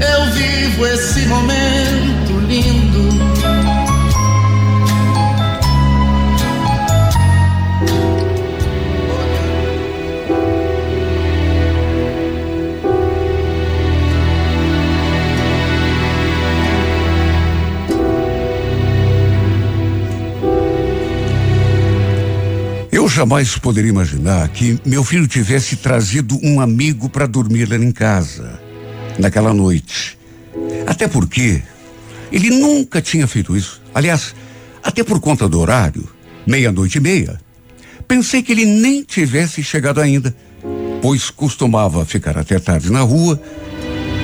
eu vivo esse momento lindo. Eu jamais poderia imaginar que meu filho tivesse trazido um amigo para dormir lá em casa, naquela noite. Até porque ele nunca tinha feito isso. Aliás, até por conta do horário, meia-noite e meia, pensei que ele nem tivesse chegado ainda, pois costumava ficar até tarde na rua,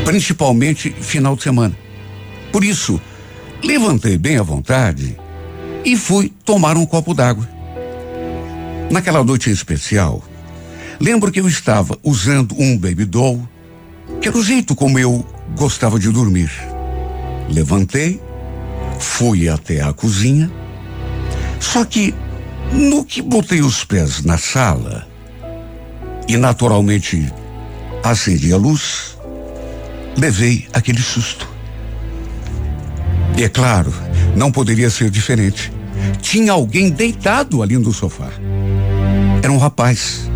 principalmente final de semana. Por isso, levantei bem à vontade e fui tomar um copo d'água. Naquela noite em especial, lembro que eu estava usando um baby doll, que era o jeito como eu gostava de dormir. Levantei, fui até a cozinha, só que no que botei os pés na sala e naturalmente acendi a luz, levei aquele susto. E é claro, não poderia ser diferente. Tinha alguém deitado ali no sofá. Era um rapaz.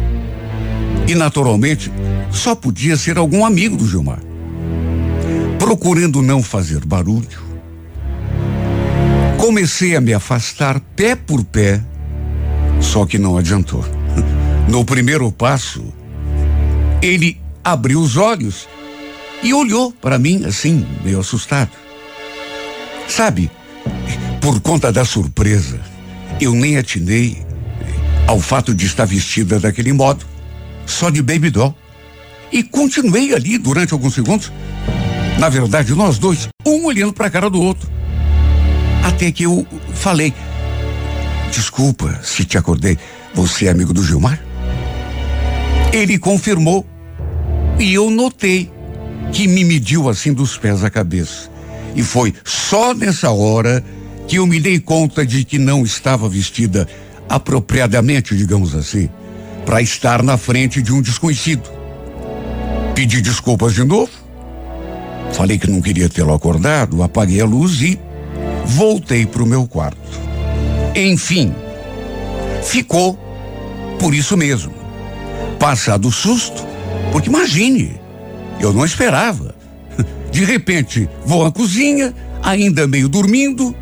E naturalmente, só podia ser algum amigo do Gilmar. Procurando não fazer barulho, comecei a me afastar pé por pé, só que não adiantou. No primeiro passo, ele abriu os olhos e olhou para mim assim, meio assustado. Sabe, por conta da surpresa, eu nem atinei ao fato de estar vestida daquele modo, só de baby doll. E continuei ali durante alguns segundos. Na verdade, nós dois, um olhando para a cara do outro. Até que eu falei: Desculpa se te acordei. Você é amigo do Gilmar? Ele confirmou. E eu notei que me mediu assim dos pés à cabeça. E foi só nessa hora que eu me dei conta de que não estava vestida apropriadamente, digamos assim, para estar na frente de um desconhecido. Pedi desculpas de novo. Falei que não queria tê-lo acordado, apaguei a luz e voltei para o meu quarto. Enfim, ficou por isso mesmo. Passado o susto, porque imagine, eu não esperava. De repente, vou à cozinha, ainda meio dormindo.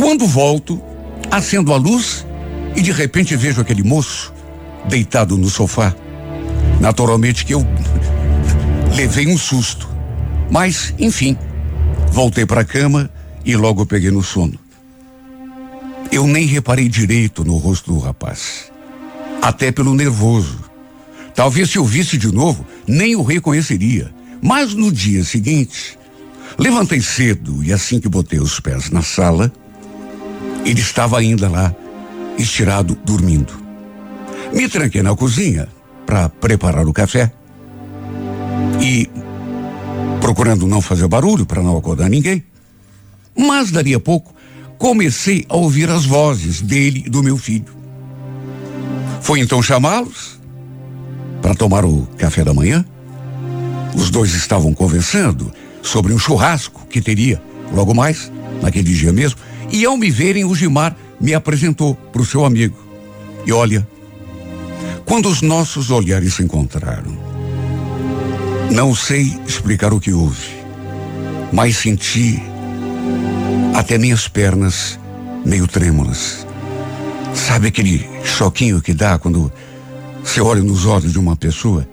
Quando volto, acendo a luz e de repente vejo aquele moço deitado no sofá. Naturalmente que eu levei um susto. Mas, enfim, voltei para a cama e logo peguei no sono. Eu nem reparei direito no rosto do rapaz. Até pelo nervoso. Talvez se eu visse de novo, nem o reconheceria. Mas no dia seguinte, levantei cedo e assim que botei os pés na sala, ele estava ainda lá, estirado, dormindo. Me tranquei na cozinha para preparar o café e procurando não fazer barulho para não acordar ninguém. Mas dali a pouco comecei a ouvir as vozes dele e do meu filho. Foi então chamá-los para tomar o café da manhã. Os dois estavam conversando sobre um churrasco que teria logo mais, naquele dia mesmo, e ao me verem, o Gilmar me apresentou para o seu amigo. E olha, quando os nossos olhares se encontraram, não sei explicar o que houve, mas senti até minhas pernas meio trêmulas. Sabe aquele choquinho que dá quando você olha nos olhos de uma pessoa?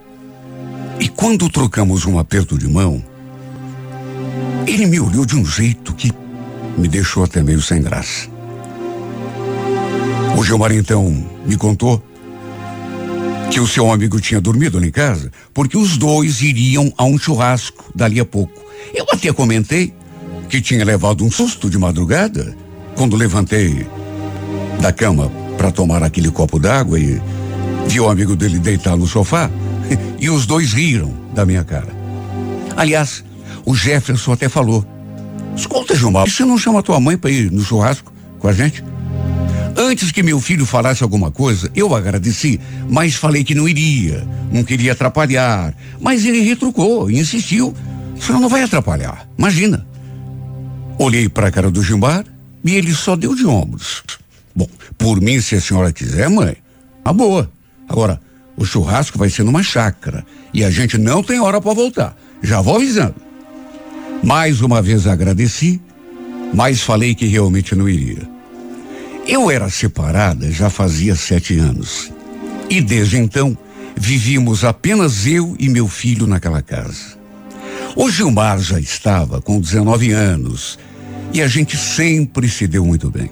E quando trocamos um aperto de mão, ele me olhou de um jeito que me deixou até meio sem graça. O Gilmar então me contou que o seu amigo tinha dormido lá em casa, porque os dois iriam a um churrasco dali a pouco. Eu até comentei que tinha levado um susto de madrugada quando levantei da cama para tomar aquele copo d'água e vi o amigo dele deitar no sofá e os dois riram da minha cara. Aliás, o Jefferson até falou: Escuta, Gilmar, você não chama tua mãe para ir no churrasco com a gente? Antes que meu filho falasse alguma coisa, eu agradeci, mas falei que não iria, não queria atrapalhar. Mas ele retrucou, insistiu. Senão não vai atrapalhar. Imagina. Olhei para a cara do Gilmar e ele só deu de ombros. Bom, por mim, se a senhora quiser, mãe, a boa. Agora, o churrasco vai ser numa chácara e a gente não tem hora para voltar. Já vou avisando. Mais uma vez agradeci, mas falei que realmente não iria. Eu era separada já fazia sete anos. E desde então, vivíamos apenas eu e meu filho naquela casa. O Gilmar já estava com 19 anos e a gente sempre se deu muito bem.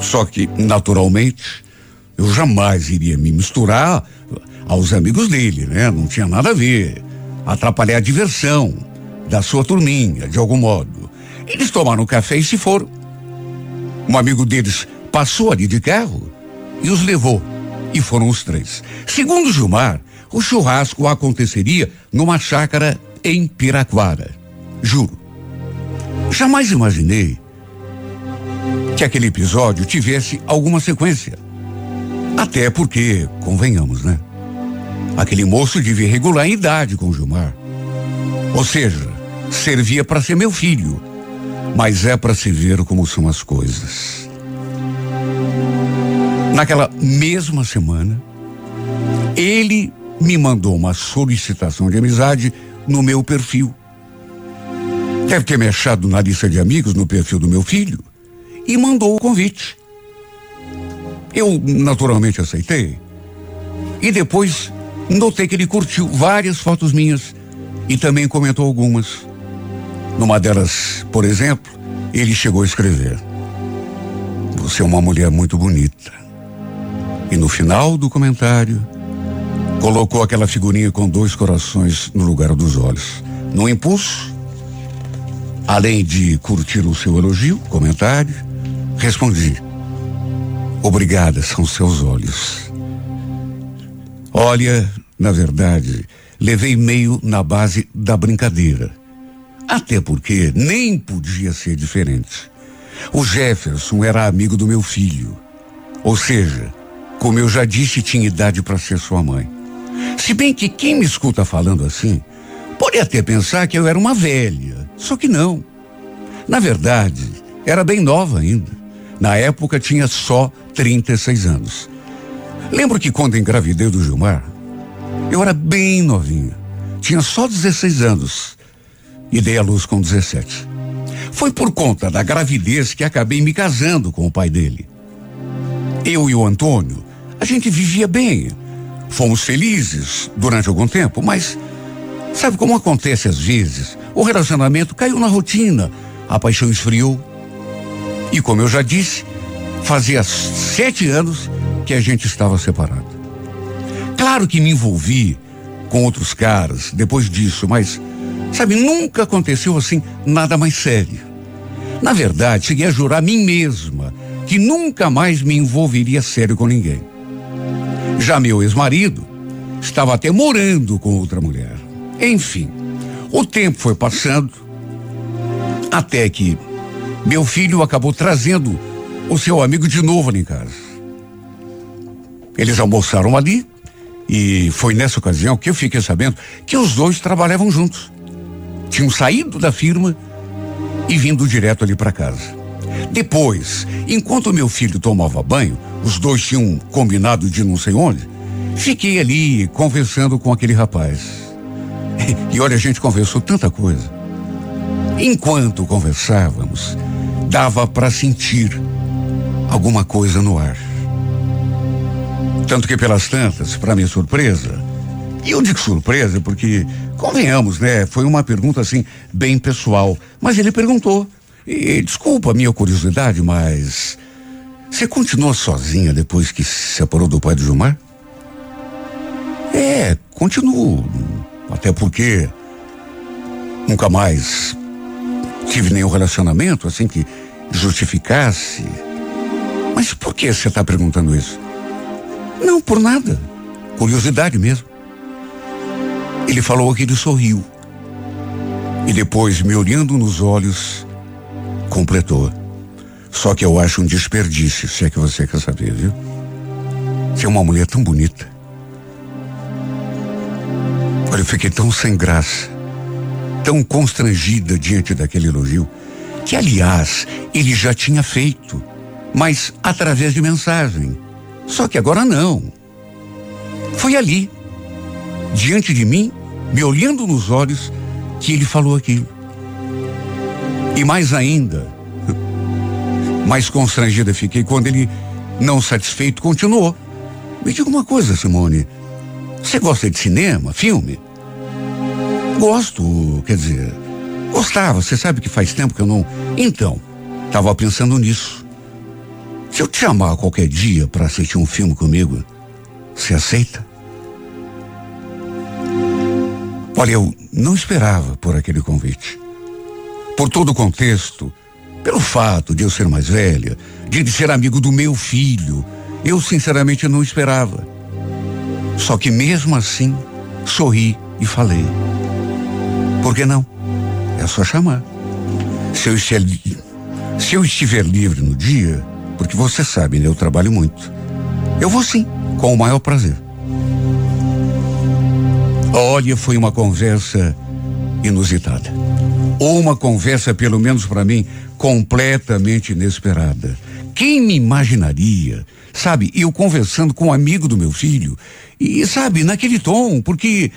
Só que, naturalmente, eu jamais iria me misturar aos amigos dele, né? Não tinha nada a ver. Atrapalhar a diversão da sua turminha, de algum modo. Eles tomaram café e se foram. Um amigo deles passou ali de carro e os levou. E foram os três. Segundo Gilmar, o churrasco aconteceria numa chácara em Piraquara. Juro. Jamais imaginei que aquele episódio tivesse alguma sequência. Até porque, convenhamos, né? Aquele moço devia regular a idade com Gilmar. Ou seja, servia para ser meu filho. Mas é para se ver como são as coisas. Naquela mesma semana, ele me mandou uma solicitação de amizade no meu perfil. Deve ter me achado na lista de amigos no perfil do meu filho e mandou o convite. Eu naturalmente aceitei. E depois notei que ele curtiu várias fotos minhas e também comentou algumas. Numa delas, por exemplo, ele chegou a escrever: Você é uma mulher muito bonita. E no final do comentário, colocou aquela figurinha com dois corações no lugar dos olhos. No impulso, além de curtir o seu elogio, comentário, respondi: Obrigada, são seus olhos. Olha, na verdade, levei meio na base da brincadeira. Até porque nem podia ser diferente. O Jefferson era amigo do meu filho. Ou seja, como eu já disse, tinha idade para ser sua mãe. Se bem que quem me escuta falando assim, pode até pensar que eu era uma velha. Só que não. Na verdade, era bem nova ainda. Na época tinha só 36 anos. Lembro que quando engravidei do Gilmar, eu era bem novinha. Tinha só 16 anos e dei à luz com 17. Foi por conta da gravidez que acabei me casando com o pai dele. Eu e o Antônio, a gente vivia bem. Fomos felizes durante algum tempo, mas sabe como acontece às vezes? O relacionamento caiu na rotina, a paixão esfriou. E como eu já disse, fazia sete anos que a gente estava separado. Claro que me envolvi com outros caras depois disso, mas, sabe, nunca aconteceu assim nada mais sério. Na verdade, cheguei a jurar a mim mesma que nunca mais me envolveria sério com ninguém. Já meu ex-marido estava até morando com outra mulher. Enfim, o tempo foi passando até que meu filho acabou trazendo o seu amigo de novo ali em casa. Eles almoçaram ali e foi nessa ocasião que eu fiquei sabendo que os dois trabalhavam juntos. Tinham saído da firma e vindo direto ali para casa. Depois, enquanto meu filho tomava banho, os dois tinham combinado de não sei onde, fiquei ali conversando com aquele rapaz. E olha, a gente conversou tanta coisa. Enquanto conversávamos, dava para sentir alguma coisa no ar. Tanto que pelas tantas, para minha surpresa, e eu digo surpresa porque, convenhamos, né? Foi uma pergunta assim, bem pessoal. Mas ele perguntou. E desculpa a minha curiosidade, mas. Você continuou sozinha depois que se separou do pai do Gilmar? É, continuo. Até porque nunca mais tive nenhum relacionamento assim que justificasse. Mas por que você está perguntando isso? Não, por nada. Curiosidade mesmo. Ele falou que ele sorriu. E depois, me olhando nos olhos, completou. Só que eu acho um desperdício, se é que você quer saber, viu? Você é uma mulher tão bonita. Olha, eu fiquei tão sem graça, tão constrangida diante daquele elogio, que, aliás, ele já tinha feito, mas através de mensagem. Só que agora não. Foi ali, diante de mim, me olhando nos olhos, que ele falou aquilo. E mais ainda, mais constrangida fiquei quando ele, não satisfeito, continuou. Me diga uma coisa, Simone. Você gosta de cinema, filme? Gosto, quer dizer, gostava. Você sabe que faz tempo que eu não. Então, estava pensando nisso. Se eu te chamar qualquer dia para assistir um filme comigo, você aceita? Olha, eu não esperava por aquele convite. Por todo o contexto, pelo fato de eu ser mais velha, de ser amigo do meu filho, eu sinceramente não esperava. Só que mesmo assim, sorri e falei. Por que não? É só chamar. Se eu estiver, se eu estiver livre no dia, porque você sabe, né, eu trabalho muito. Eu vou sim, com o maior prazer. Olha, foi uma conversa inusitada. Ou uma conversa, pelo menos para mim, completamente inesperada. Quem me imaginaria, sabe, eu conversando com um amigo do meu filho, e sabe, naquele tom, porque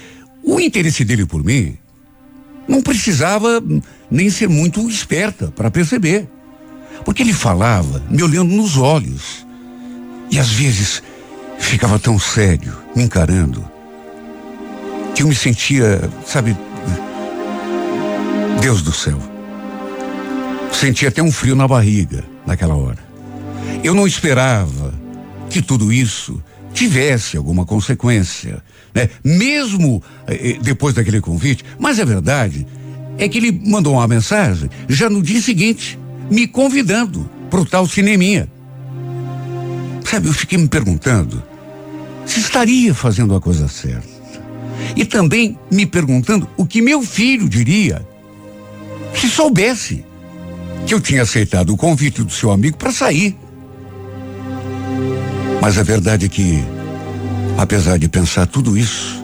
o interesse dele por mim não precisava nem ser muito esperta para perceber. Porque ele falava, me olhando nos olhos. E às vezes ficava tão sério, me encarando que eu me sentia, sabe, Deus do céu. Sentia até um frio na barriga naquela hora. Eu não esperava que tudo isso tivesse alguma consequência, né? Mesmo eh, eh depois daquele convite, mas a verdade é que ele mandou uma mensagem já no dia seguinte, me convidando para o tal cineminha. Sabe, eu fiquei me perguntando se estaria fazendo a coisa certa. E também me perguntando o que meu filho diria se soubesse que eu tinha aceitado o convite do seu amigo para sair. Mas a verdade é que, apesar de pensar tudo isso,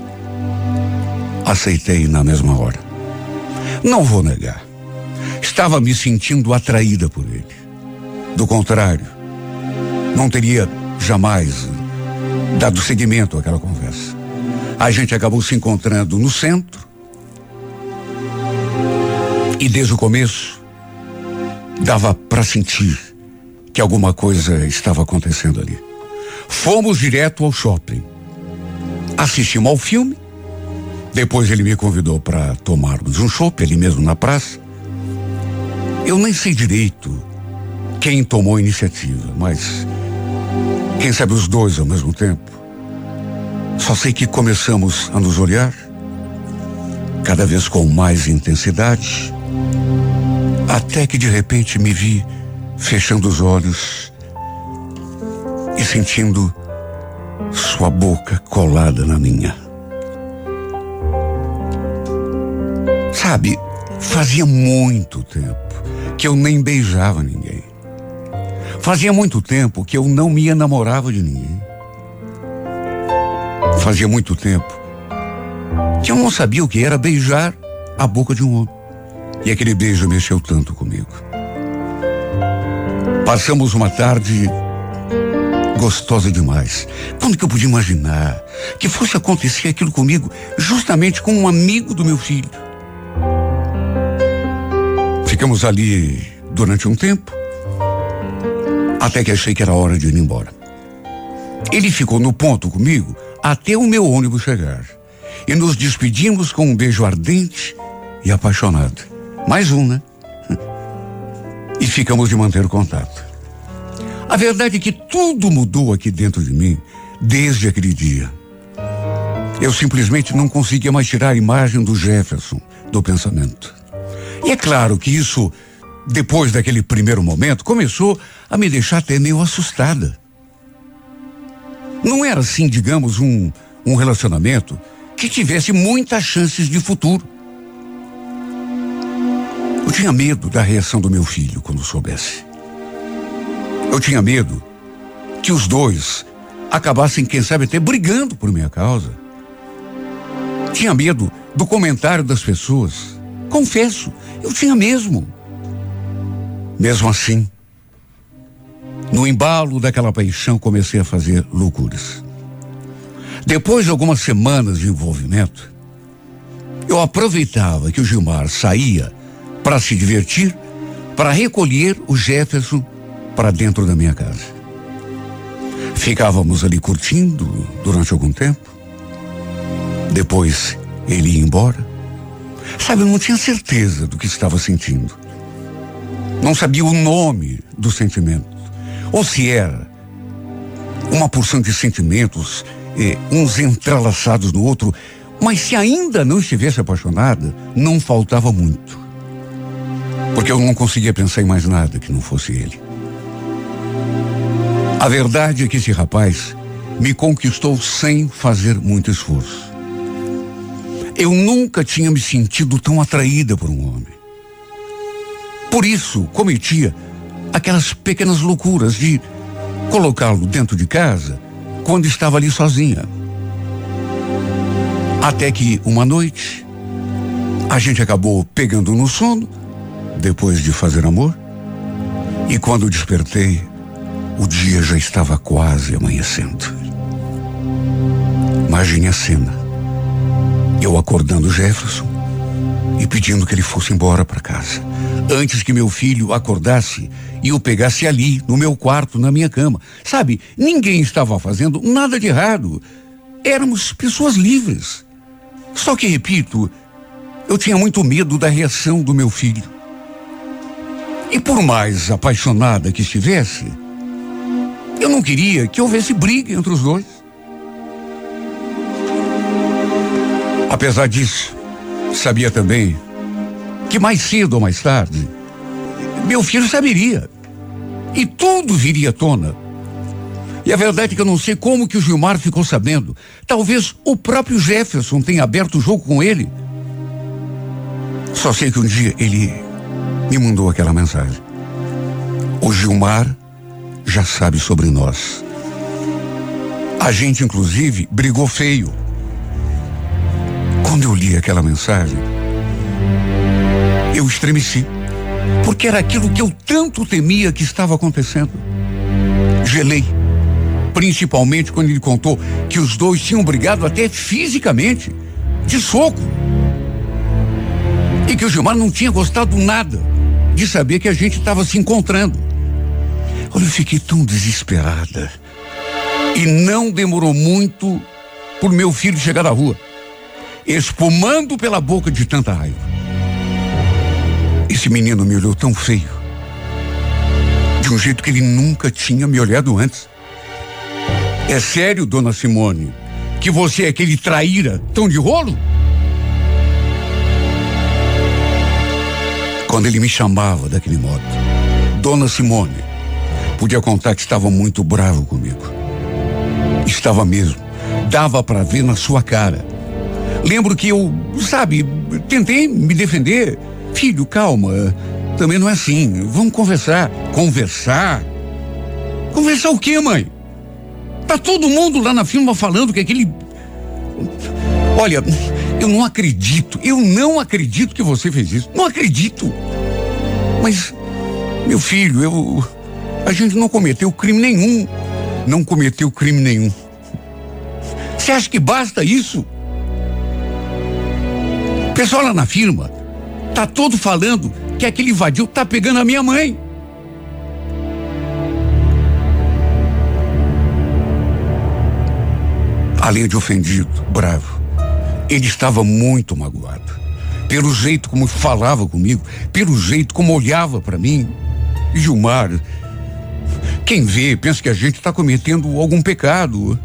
aceitei na mesma hora. Não vou negar. Estava me sentindo atraída por ele. Do contrário, não teria jamais dado seguimento àquela conversa. A gente acabou se encontrando no centro. E desde o começo, dava para sentir que alguma coisa estava acontecendo ali. Fomos direto ao shopping. Assistimos ao filme. Depois ele me convidou para tomarmos um chopp ali mesmo na praça. Eu nem sei direito quem tomou a iniciativa, mas quem sabe os dois ao mesmo tempo. Só sei que começamos a nos olhar, cada vez com mais intensidade, até que de repente me vi fechando os olhos e sentindo sua boca colada na minha. Sabe, fazia muito tempo que eu nem beijava ninguém. Fazia muito tempo que eu não me enamorava de ninguém. Fazia muito tempo que eu não sabia o que era beijar a boca de um homem. E aquele beijo mexeu tanto comigo. Passamos uma tarde gostosa demais. Quando que eu podia imaginar que fosse acontecer aquilo comigo, justamente com um amigo do meu filho? Ficamos ali durante um tempo, até que achei que era hora de ir embora. Ele ficou no ponto comigo até o meu ônibus chegar. E nos despedimos com um beijo ardente e apaixonado. Mais um, né? E ficamos de manter o contato. A verdade é que tudo mudou aqui dentro de mim desde aquele dia. Eu simplesmente não conseguia mais tirar a imagem do Jefferson do pensamento. E é claro que isso, depois daquele primeiro momento, começou a me deixar até meio assustada. Não era assim, digamos, um, um relacionamento que tivesse muitas chances de futuro. Eu tinha medo da reação do meu filho quando soubesse. Eu tinha medo que os dois acabassem, quem sabe, até brigando por minha causa. Tinha medo do comentário das pessoas. Confesso, eu tinha mesmo. Mesmo assim, no embalo daquela paixão, comecei a fazer loucuras. Depois de algumas semanas de envolvimento, eu aproveitava que o Gilmar saía para se divertir, para recolher o Jefferson para dentro da minha casa. Ficávamos ali curtindo durante algum tempo. Depois ele ia embora. Sabe, eu não tinha certeza do que estava sentindo. Não sabia o nome do sentimento. Ou se era uma porção de sentimentos, eh, uns entrelaçados no outro, mas se ainda não estivesse apaixonada, não faltava muito. Porque eu não conseguia pensar em mais nada que não fosse ele. A verdade é que esse rapaz me conquistou sem fazer muito esforço. Eu nunca tinha me sentido tão atraída por um homem. Por isso, cometia aquelas pequenas loucuras de colocá-lo dentro de casa quando estava ali sozinha. Até que uma noite a gente acabou pegando no sono depois de fazer amor. E quando despertei, o dia já estava quase amanhecendo. Imagine a cena. Eu acordando Jefferson e pedindo que ele fosse embora para casa. Antes que meu filho acordasse e o pegasse ali, no meu quarto, na minha cama. Sabe, ninguém estava fazendo nada de errado. Éramos pessoas livres. Só que, repito, eu tinha muito medo da reação do meu filho. E por mais apaixonada que estivesse, eu não queria que houvesse briga entre os dois. Apesar disso, sabia também que mais cedo ou mais tarde, meu filho saberia. E tudo viria à tona. E a verdade é que eu não sei como que o Gilmar ficou sabendo. Talvez o próprio Jefferson tenha aberto o jogo com ele. Só sei que um dia ele me mandou aquela mensagem. O Gilmar já sabe sobre nós. A gente, inclusive, brigou feio. Quando eu li aquela mensagem, eu estremeci. Porque era aquilo que eu tanto temia que estava acontecendo. Gelei. Principalmente quando ele contou que os dois tinham brigado até fisicamente, de soco. E que o Gilmar não tinha gostado nada de saber que a gente estava se encontrando. Olha, eu fiquei tão desesperada. E não demorou muito por meu filho chegar da rua, espumando pela boca de tanta raiva. Esse menino me olhou tão feio, de um jeito que ele nunca tinha me olhado antes. É sério, dona Simone, que você é aquele traíra tão de rolo? Quando ele me chamava daquele modo, Dona Simone, Podia contar que estava muito bravo comigo. Estava mesmo. Dava para ver na sua cara. Lembro que eu, sabe, tentei me defender. Filho, calma. Também não é assim. Vamos conversar. Conversar? Conversar o quê, mãe? Tá todo mundo lá na firma falando que aquele. Olha, eu não acredito. Eu não acredito que você fez isso. Não acredito. Mas, meu filho, eu. A gente não cometeu crime nenhum. Não cometeu crime nenhum. Você acha que basta isso? O pessoal lá na firma tá todo falando que aquele vadio tá pegando a minha mãe. Além de ofendido, bravo, ele estava muito magoado. Pelo jeito como falava comigo, pelo jeito como olhava para mim. Gilmar, quem vê pensa que a gente está cometendo algum pecado.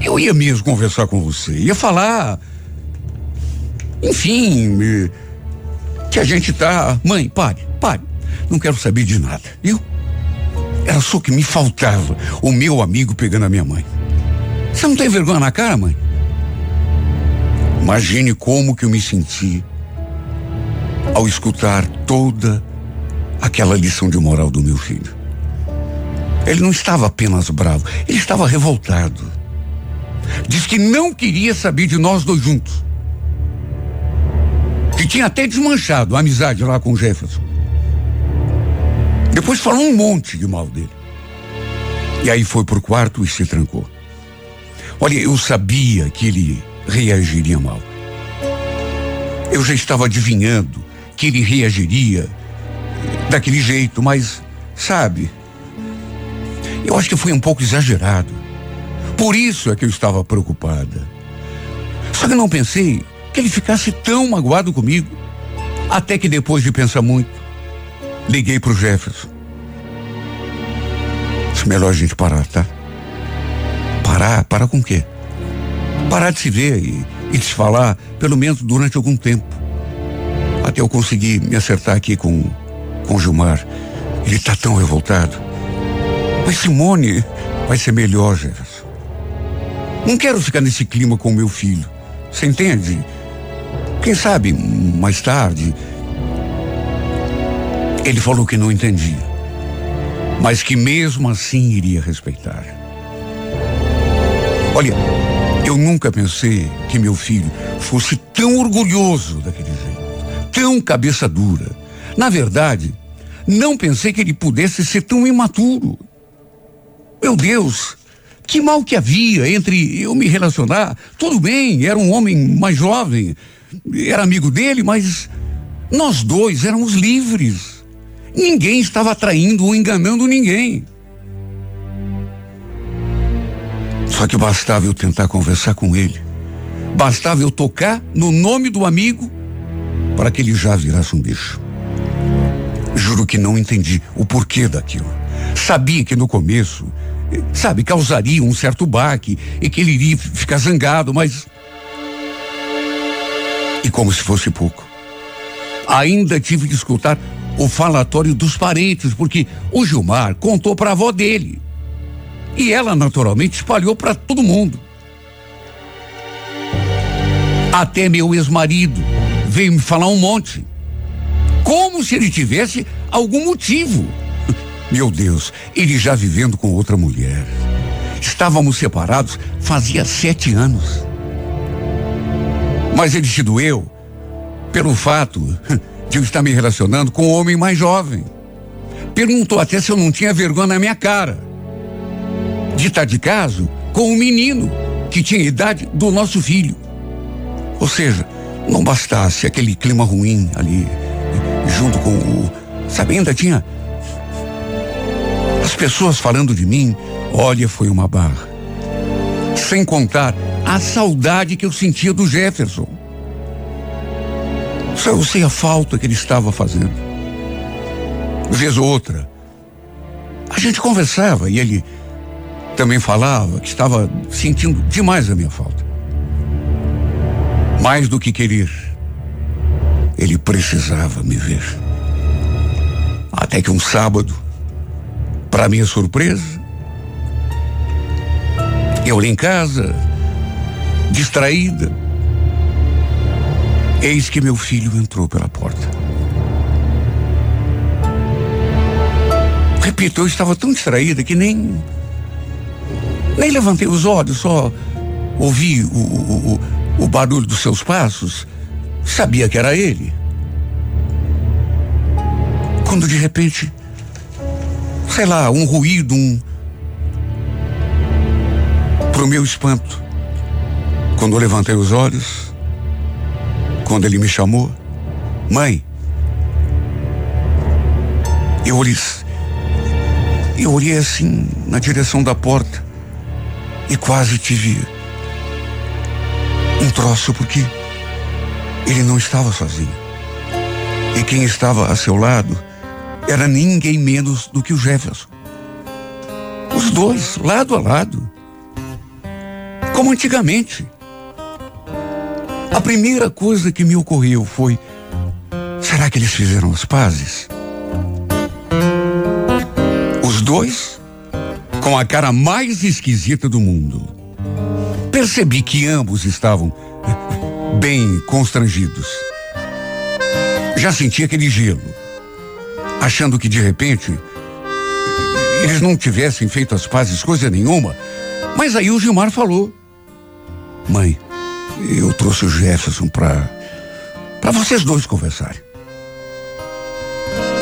eu ia mesmo conversar com você, ia falar. Enfim, que a gente tá. Mãe, pare, pare. Não quero saber de nada, viu? Era só que me faltava o meu amigo pegando a minha mãe. Você não tem vergonha na cara, mãe? Imagine como que eu me senti ao escutar toda aquela lição de moral do meu filho. Ele não estava apenas bravo, ele estava revoltado. Diz que não queria saber de nós dois juntos. Que tinha até desmanchado a amizade lá com Jefferson. Depois falou um monte de mal dele. E aí foi pro quarto e se trancou. Olha, eu sabia que ele reagiria mal. Eu já estava adivinhando que ele reagiria daquele jeito, mas, sabe, eu acho que foi um pouco exagerado. Por isso é que eu estava preocupada. Só que não pensei que ele ficasse tão magoado comigo. Até que depois de pensar muito, liguei para o Jefferson. Melhor a gente parar, tá? Parar? Parar com o quê? Parar de se ver e, e de se falar, pelo menos durante algum tempo. Até eu conseguir me acertar aqui com, com o Gilmar. Ele está tão revoltado. Mas Simone vai ser melhor, Jefferson. Não quero ficar nesse clima com o meu filho. Você entende? Quem sabe mais tarde. Ele falou que não entendia, mas que mesmo assim iria respeitar. Olha, eu nunca pensei que meu filho fosse tão orgulhoso daquele jeito tão cabeça dura. Na verdade, não pensei que ele pudesse ser tão imaturo. Meu Deus, que mal que havia entre eu me relacionar. Tudo bem, era um homem mais jovem, era amigo dele, mas nós dois éramos livres. Ninguém estava traindo ou enganando ninguém. Só que bastava eu tentar conversar com ele. Bastava eu tocar no nome do amigo para que ele já virasse um bicho. Juro que não entendi o porquê daquilo. Sabia que no começo, sabe, causaria um certo baque e que ele iria ficar zangado, mas. E como se fosse pouco. Ainda tive que escutar o falatório dos parentes, porque o Gilmar contou para a avó dele. E ela, naturalmente, espalhou para todo mundo. Até meu ex-marido veio me falar um monte. Como se ele tivesse algum motivo. Meu Deus, ele já vivendo com outra mulher. Estávamos separados fazia sete anos. Mas ele se doeu pelo fato de eu estar me relacionando com um homem mais jovem. Perguntou até se eu não tinha vergonha na minha cara. De estar de caso com um menino que tinha a idade do nosso filho. Ou seja, não bastasse aquele clima ruim ali, junto com o. Sabe, ainda tinha. As pessoas falando de mim, olha, foi uma barra. Sem contar a saudade que eu sentia do Jefferson. Só eu sei a falta que ele estava fazendo. Vez ou outra, a gente conversava e ele também falava que estava sentindo demais a minha falta. Mais do que querer, ele precisava me ver. Até que um sábado, para minha surpresa, eu em casa, distraída, eis que meu filho entrou pela porta. Repito, eu estava tão distraída que nem nem levantei os olhos, só ouvi o, o, o o barulho dos seus passos, sabia que era ele. Quando de repente, sei lá, um ruído, um. Pro meu espanto, quando eu levantei os olhos, quando ele me chamou, mãe, eu olhei, eu olhei assim na direção da porta e quase tive um troço porque ele não estava sozinho. E quem estava a seu lado era ninguém menos do que o Jefferson. Os dois, lado a lado. como antigamente. A primeira coisa que me ocorreu foi: será que eles fizeram as pazes? Os dois, com a cara mais esquisita do mundo. Percebi que ambos estavam bem constrangidos. Já senti aquele gelo, achando que de repente eles não tivessem feito as pazes coisa nenhuma. Mas aí o Gilmar falou: Mãe, eu trouxe o Jefferson para para vocês dois conversarem.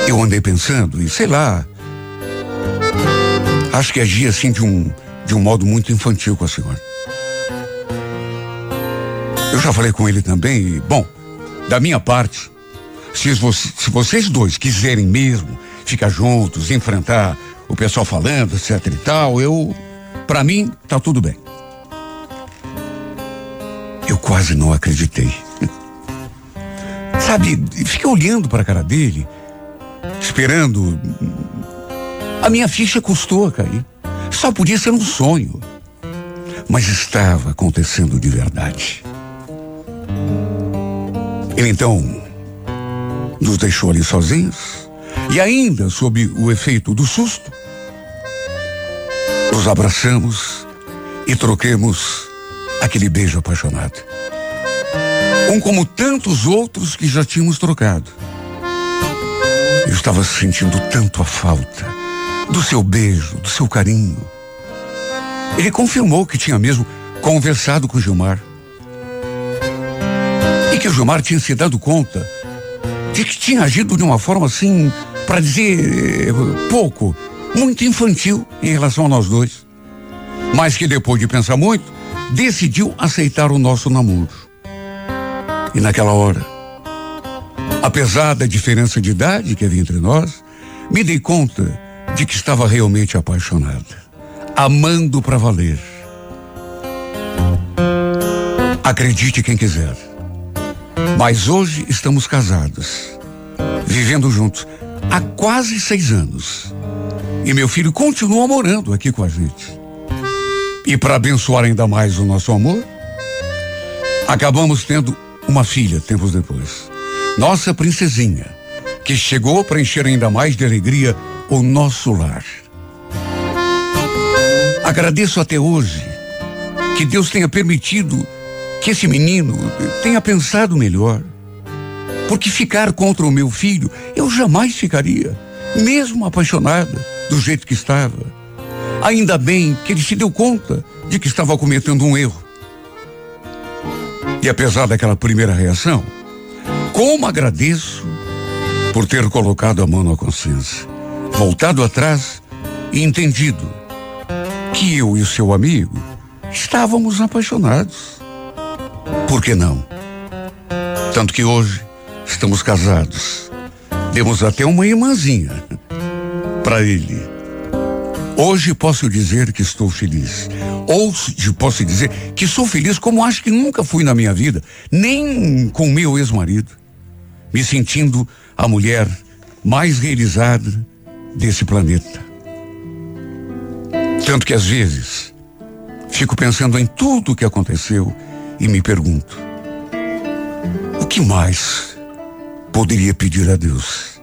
Eu andei pensando e sei lá, acho que agi assim de um de um modo muito infantil com a senhora. Eu já falei com ele também e, bom, da minha parte, se, você, se vocês dois quiserem mesmo ficar juntos, enfrentar o pessoal falando, etc e tal, eu, para mim, tá tudo bem. Eu quase não acreditei. Sabe, fiquei olhando para a cara dele, esperando. A minha ficha custou a cair. Só podia ser um sonho. Mas estava acontecendo de verdade. Ele então nos deixou ali sozinhos e ainda sob o efeito do susto, nos abraçamos e troquemos aquele beijo apaixonado. Um como tantos outros que já tínhamos trocado. Eu estava sentindo tanto a falta do seu beijo, do seu carinho. Ele confirmou que tinha mesmo conversado com Gilmar. E que o Gilmar tinha se dado conta de que tinha agido de uma forma assim, para dizer eh, pouco, muito infantil em relação a nós dois. Mas que depois de pensar muito, decidiu aceitar o nosso namoro. E naquela hora, apesar da diferença de idade que havia entre nós, me dei conta de que estava realmente apaixonada, amando para valer. Acredite quem quiser. Mas hoje estamos casados, vivendo juntos há quase seis anos. E meu filho continua morando aqui com a gente. E para abençoar ainda mais o nosso amor, acabamos tendo uma filha tempos depois. Nossa princesinha, que chegou para encher ainda mais de alegria o nosso lar. Agradeço até hoje que Deus tenha permitido que esse menino tenha pensado melhor. Porque ficar contra o meu filho, eu jamais ficaria, mesmo apaixonada do jeito que estava. Ainda bem que ele se deu conta de que estava cometendo um erro. E apesar daquela primeira reação, como agradeço por ter colocado a mão na consciência, voltado atrás e entendido que eu e o seu amigo estávamos apaixonados. Por que não? Tanto que hoje estamos casados. Demos até uma irmãzinha para ele. Hoje posso dizer que estou feliz. Ou posso dizer que sou feliz como acho que nunca fui na minha vida, nem com meu ex-marido. Me sentindo a mulher mais realizada desse planeta. Tanto que às vezes fico pensando em tudo o que aconteceu e me pergunto: o que mais poderia pedir a Deus?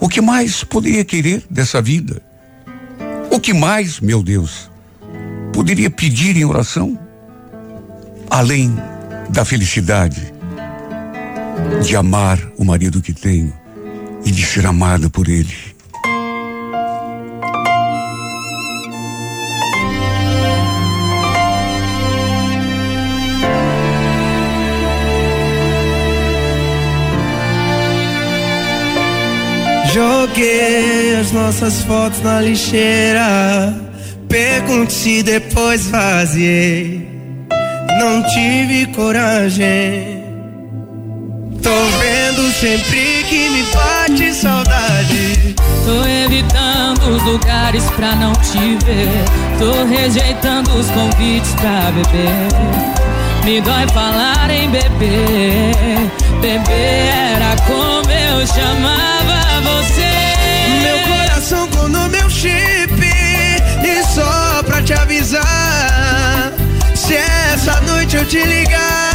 O que mais poderia querer dessa vida? O que mais, meu Deus, poderia pedir em oração? Além da felicidade de amar o marido que tenho e de ser amada por ele. Joguei as nossas fotos na lixeira. Pergunte depois vaziei. Não tive coragem. Tô vendo sempre que me bate saudade. Tô evitando os lugares pra não te ver. Tô rejeitando os convites pra beber. Me dói falar em beber. Beber era como eu chamava coração no meu chip. E só pra te avisar: se te ligar,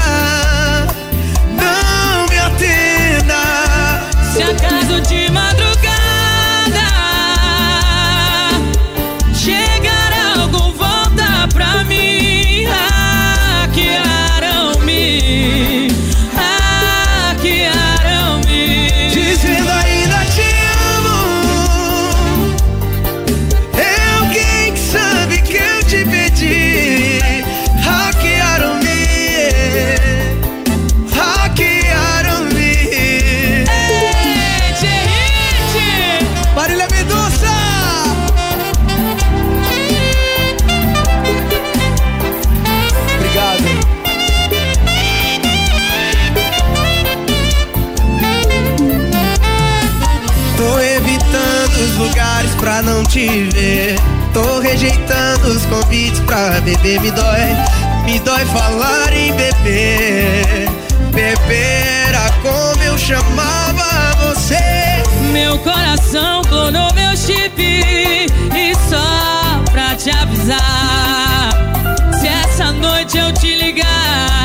Tô rejeitando os convites pra beber. Me dói, me dói falar em beber. Beber era como eu chamava você. Meu coração clonou meu chip e só pra te avisar. Se essa noite eu te ligar,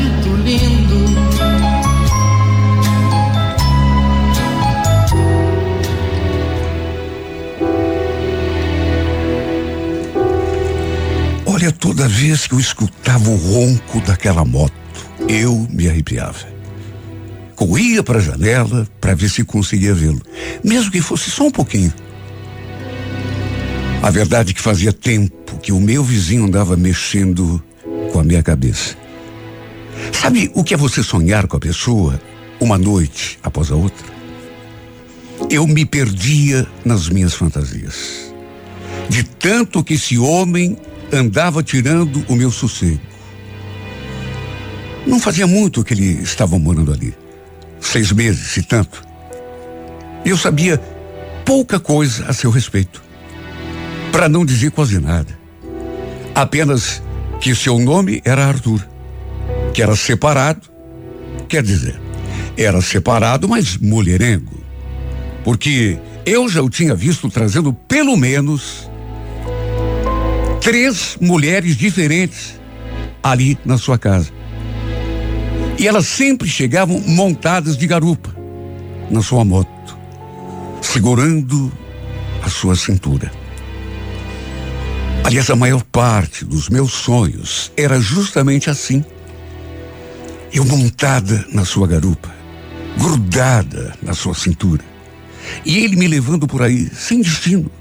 Olha, toda vez que eu escutava o ronco daquela moto, eu me arrepiava. Corria para a janela para ver se conseguia vê-lo, mesmo que fosse só um pouquinho. A verdade é que fazia tempo que o meu vizinho andava mexendo com a minha cabeça. Sabe o que é você sonhar com a pessoa uma noite após a outra? Eu me perdia nas minhas fantasias. De tanto que esse homem andava tirando o meu sossego. Não fazia muito que ele estava morando ali. Seis meses, se tanto. E eu sabia pouca coisa a seu respeito. Para não dizer quase nada. Apenas que seu nome era Arthur. Que era separado. Quer dizer, era separado, mas mulherengo. Porque eu já o tinha visto trazendo pelo menos três mulheres diferentes ali na sua casa. E elas sempre chegavam montadas de garupa na sua moto, segurando a sua cintura. Aliás, a maior parte dos meus sonhos era justamente assim. Eu montada na sua garupa, grudada na sua cintura. E ele me levando por aí, sem destino.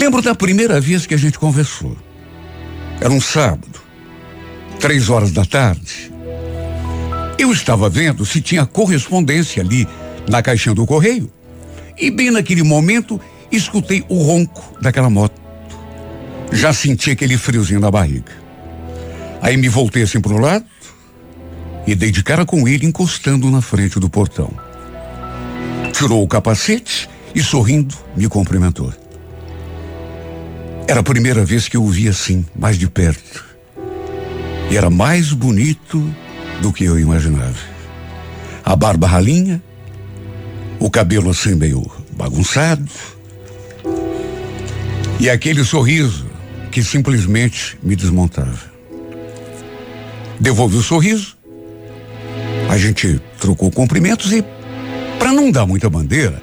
Lembro da primeira vez que a gente conversou. Era um sábado, três horas da tarde. Eu estava vendo se tinha correspondência ali na caixinha do correio. E bem naquele momento, escutei o ronco daquela moto. Já senti aquele friozinho na barriga. Aí me voltei assim pro lado e dei de cara com ele encostando na frente do portão. Tirou o capacete e sorrindo me cumprimentou. Era a primeira vez que eu o vi assim, mais de perto. E era mais bonito do que eu imaginava. A barba ralinha, o cabelo assim meio bagunçado. E aquele sorriso que simplesmente me desmontava. Devolvi o sorriso, a gente trocou cumprimentos e, para não dar muita bandeira,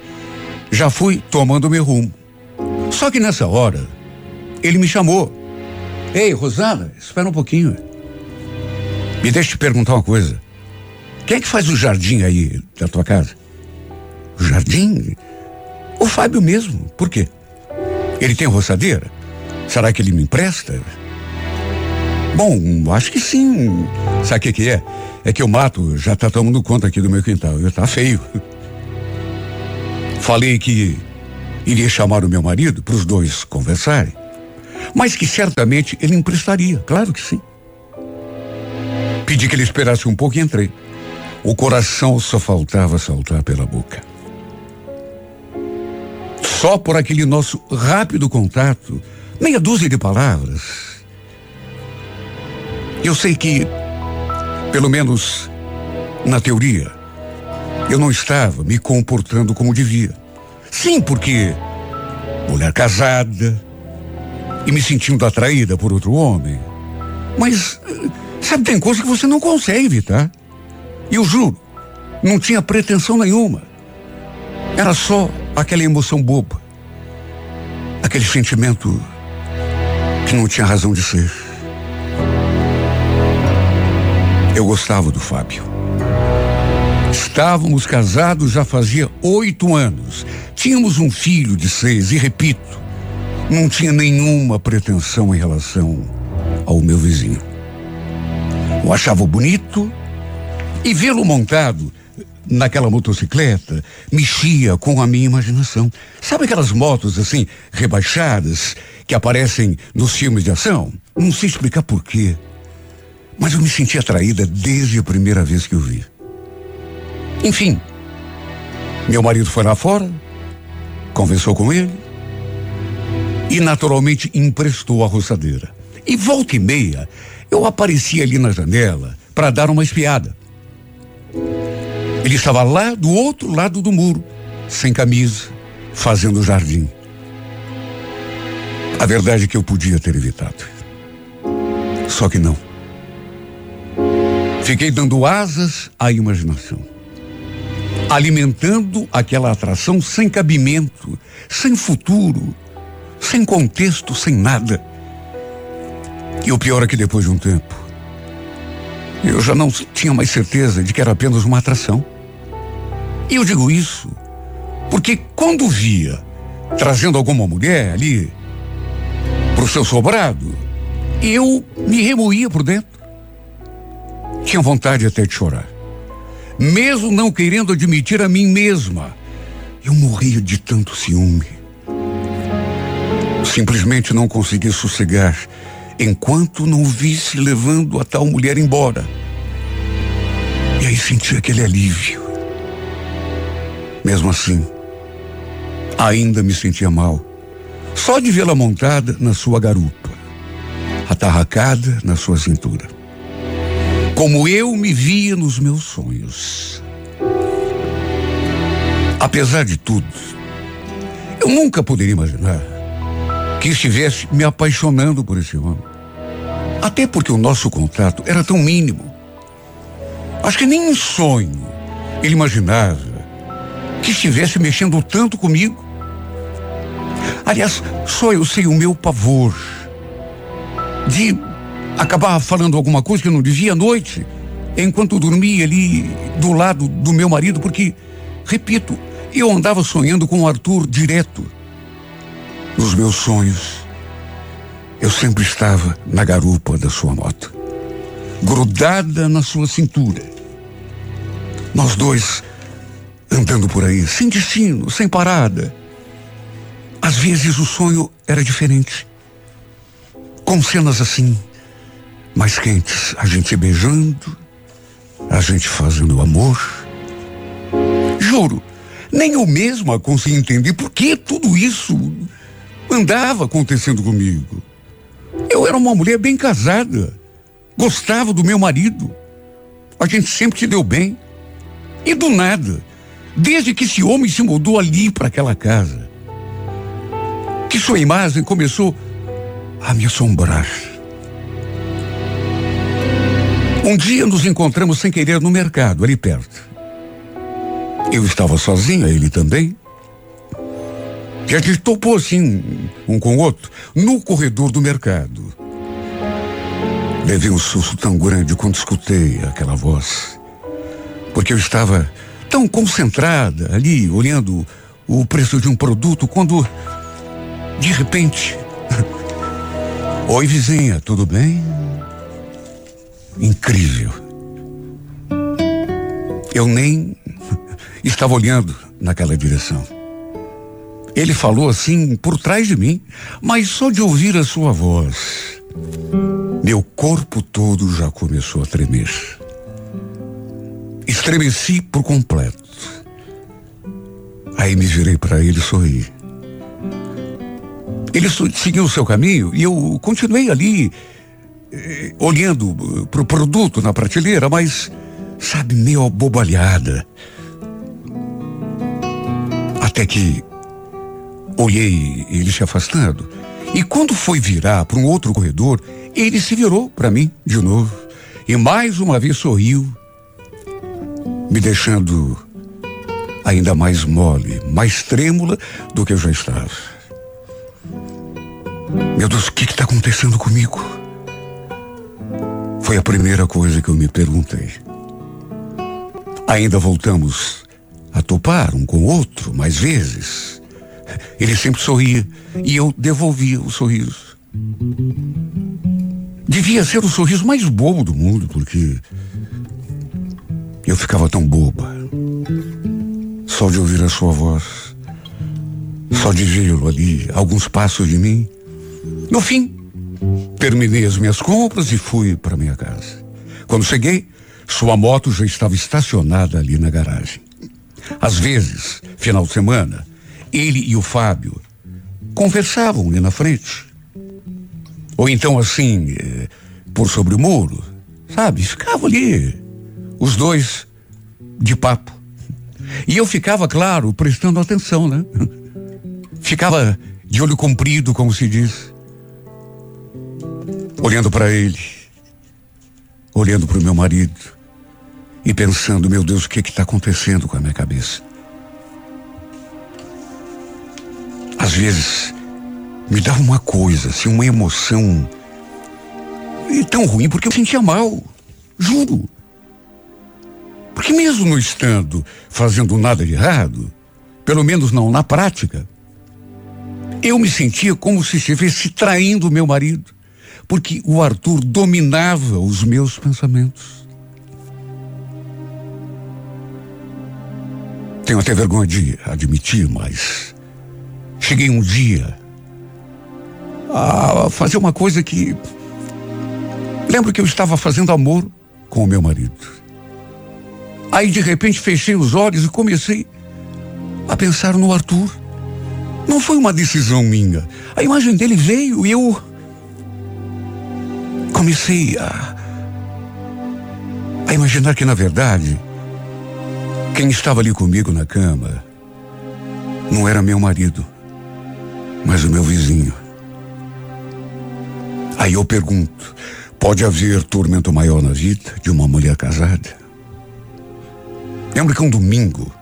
já fui tomando meu rumo. Só que nessa hora, ele me chamou. Ei, Rosana, espera um pouquinho. Me deixa te perguntar uma coisa. Quem é que faz o jardim aí da tua casa? O jardim? O Fábio mesmo. Por quê? Ele tem roçadeira? Será que ele me empresta? Bom, acho que sim. Sabe o que, que é? É que o mato já tá tomando conta aqui do meu quintal. Tá feio. Falei que iria chamar o meu marido para os dois conversarem. Mas que certamente ele emprestaria, claro que sim. Pedi que ele esperasse um pouco e entrei. O coração só faltava saltar pela boca. Só por aquele nosso rápido contato, meia dúzia de palavras. Eu sei que, pelo menos na teoria, eu não estava me comportando como devia. Sim, porque mulher casada e me sentindo atraída por outro homem. Mas, sabe, tem coisa que você não consegue evitar. E eu juro, não tinha pretensão nenhuma. Era só aquela emoção boba. Aquele sentimento que não tinha razão de ser. Eu gostava do Fábio. Estávamos casados já fazia oito anos. Tínhamos um filho de seis, e repito, não tinha nenhuma pretensão em relação ao meu vizinho. O achava bonito e vê-lo montado naquela motocicleta mexia com a minha imaginação. Sabe aquelas motos assim, rebaixadas, que aparecem nos filmes de ação? Não sei explicar porquê, mas eu me senti atraída desde a primeira vez que o vi. Enfim, meu marido foi lá fora, conversou com ele e naturalmente emprestou a roçadeira. E volta e meia, eu aparecia ali na janela para dar uma espiada. Ele estava lá do outro lado do muro, sem camisa, fazendo jardim. A verdade é que eu podia ter evitado. Só que não. Fiquei dando asas à imaginação. Alimentando aquela atração sem cabimento, sem futuro, sem contexto, sem nada. E o pior é que depois de um tempo, eu já não tinha mais certeza de que era apenas uma atração. E eu digo isso porque quando via trazendo alguma mulher ali para o seu sobrado, eu me remoía por dentro. Tinha vontade até de chorar. Mesmo não querendo admitir a mim mesma, eu morria de tanto ciúme. Simplesmente não conseguia sossegar enquanto não visse levando a tal mulher embora. E aí senti aquele alívio. Mesmo assim, ainda me sentia mal. Só de vê-la montada na sua garupa, atarracada na sua cintura. Como eu me via nos meus sonhos. Apesar de tudo, eu nunca poderia imaginar que estivesse me apaixonando por esse homem. Até porque o nosso contato era tão mínimo. Acho que nem em sonho ele imaginava que estivesse mexendo tanto comigo. Aliás, só eu sei o meu pavor de acabar falando alguma coisa que eu não devia à noite, enquanto dormia ali do lado do meu marido, porque, repito, eu andava sonhando com o Arthur direto. Nos meus sonhos, eu sempre estava na garupa da sua moto, grudada na sua cintura. Nós dois andando por aí, sem destino, sem parada. Às vezes o sonho era diferente. Com cenas assim, mais quentes, a gente beijando, a gente fazendo amor. Juro, nem eu mesma consegui entender por que tudo isso andava acontecendo comigo. Eu era uma mulher bem casada. Gostava do meu marido. A gente sempre se deu bem. E do nada, desde que esse homem se mudou ali para aquela casa, que sua imagem começou a me assombrar. Um dia nos encontramos sem querer no mercado, ali perto. Eu estava sozinho, ele também. E a gente topou assim, um com o outro, no corredor do mercado. Levei um susto tão grande quando escutei aquela voz. Porque eu estava tão concentrada ali, olhando o preço de um produto, quando, de repente. Oi, vizinha, tudo bem? Incrível. Eu nem estava olhando naquela direção. Ele falou assim por trás de mim, mas só de ouvir a sua voz, meu corpo todo já começou a tremer. Estremeci por completo. Aí me virei para ele e sorri. Ele seguiu o seu caminho e eu continuei ali, eh, olhando eh, para o produto na prateleira, mas, sabe, meio abobalhada. Até que olhei ele se afastando. E quando foi virar para um outro corredor, ele se virou para mim de novo. E mais uma vez sorriu, me deixando ainda mais mole, mais trêmula do que eu já estava. Meu Deus, o que está acontecendo comigo? Foi a primeira coisa que eu me perguntei. Ainda voltamos a topar um com o outro mais vezes. Ele sempre sorria e eu devolvia o sorriso. Devia ser o sorriso mais bobo do mundo, porque eu ficava tão boba. Só de ouvir a sua voz, só de vê-lo ali, alguns passos de mim. No fim, terminei as minhas compras e fui para minha casa. Quando cheguei, sua moto já estava estacionada ali na garagem. Às vezes, final de semana, ele e o Fábio conversavam ali na frente. Ou então assim, eh, por sobre o muro, sabe? Ficavam ali, os dois de papo. E eu ficava, claro, prestando atenção, né? Ficava de olho comprido, como se diz. Olhando para ele, olhando para o meu marido e pensando, meu Deus, o que está acontecendo com a minha cabeça? Às vezes me dava uma coisa, assim, uma emoção e tão ruim porque eu sentia mal, juro. Porque mesmo não estando fazendo nada de errado, pelo menos não na prática, eu me sentia como se estivesse traindo meu marido, porque o Arthur dominava os meus pensamentos. Tenho até vergonha de admitir, mas cheguei um dia a fazer uma coisa que. Lembro que eu estava fazendo amor com o meu marido. Aí de repente fechei os olhos e comecei a pensar no Arthur. Não foi uma decisão minha. A imagem dele veio e eu comecei a, a imaginar que na verdade quem estava ali comigo na cama não era meu marido, mas o meu vizinho. Aí eu pergunto: pode haver tormento maior na vida de uma mulher casada? Lembro que um domingo,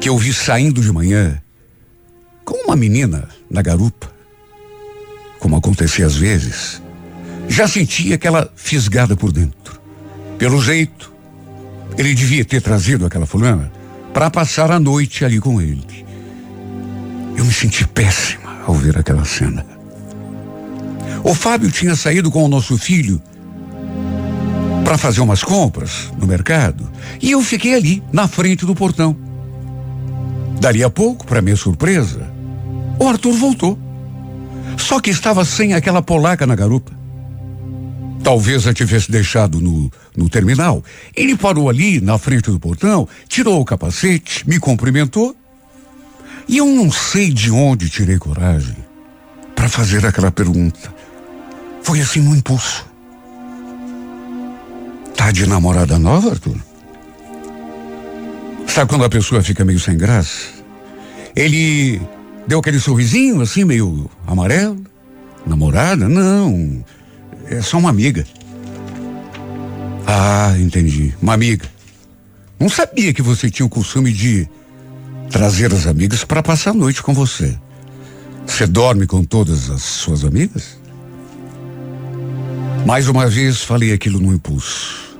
que eu vi saindo de manhã com uma menina na garupa, como acontecia às vezes, já sentia aquela fisgada por dentro. Pelo jeito, ele devia ter trazido aquela fulana para passar a noite ali com ele. Eu me senti péssima ao ver aquela cena. O Fábio tinha saído com o nosso filho para fazer umas compras no mercado e eu fiquei ali na frente do portão. Dali a pouco, para minha surpresa, o Arthur voltou. Só que estava sem aquela polaca na garupa. Talvez a tivesse deixado no, no terminal. Ele parou ali na frente do portão, tirou o capacete, me cumprimentou. E eu não sei de onde tirei coragem para fazer aquela pergunta. Foi assim no impulso. Tá de namorada nova, Arthur? Sabe quando a pessoa fica meio sem graça? Ele deu aquele sorrisinho assim, meio amarelo. Namorada? Não. É só uma amiga. Ah, entendi. Uma amiga. Não sabia que você tinha o costume de trazer as amigas para passar a noite com você. Você dorme com todas as suas amigas? Mais uma vez falei aquilo no impulso.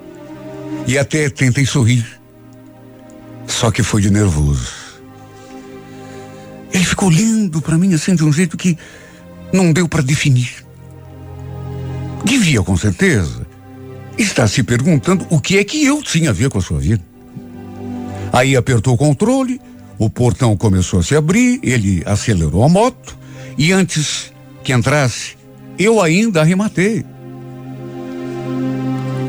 E até tentei sorrir. Só que foi de nervoso. Ele ficou olhando para mim assim de um jeito que não deu para definir. Devia, com certeza, estar se perguntando o que é que eu tinha a ver com a sua vida. Aí apertou o controle, o portão começou a se abrir, ele acelerou a moto e antes que entrasse, eu ainda arrematei.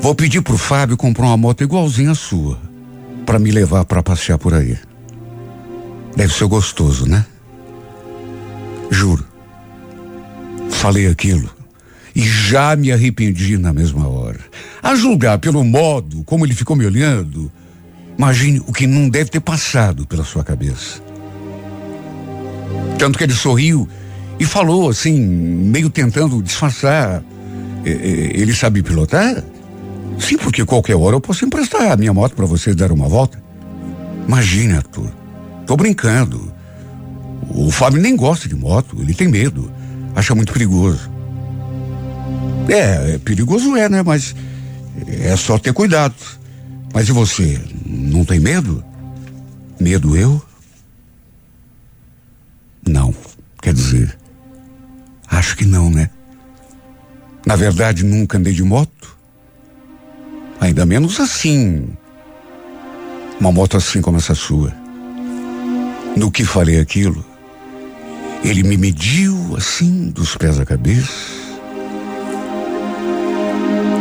Vou pedir pro Fábio comprar uma moto igualzinha à sua, para me levar para passear por aí. Deve ser gostoso, né? Juro. Falei aquilo e já me arrependi na mesma hora. A julgar pelo modo como ele ficou me olhando, imagine o que não deve ter passado pela sua cabeça. Tanto que ele sorriu e falou assim, meio tentando disfarçar. Ele sabe pilotar? Sim, porque qualquer hora eu posso emprestar a minha moto para você dar uma volta. Imagine, Arthur. Tô brincando. O Fábio nem gosta de moto, ele tem medo. Acha muito perigoso. É, é perigoso é, né? Mas é só ter cuidado. Mas e você? Não tem medo? Medo eu? Não. Quer dizer, acho que não, né? Na verdade, nunca andei de moto. Ainda menos assim. Uma moto assim como essa sua. No que falei aquilo, ele me mediu assim, dos pés à cabeça.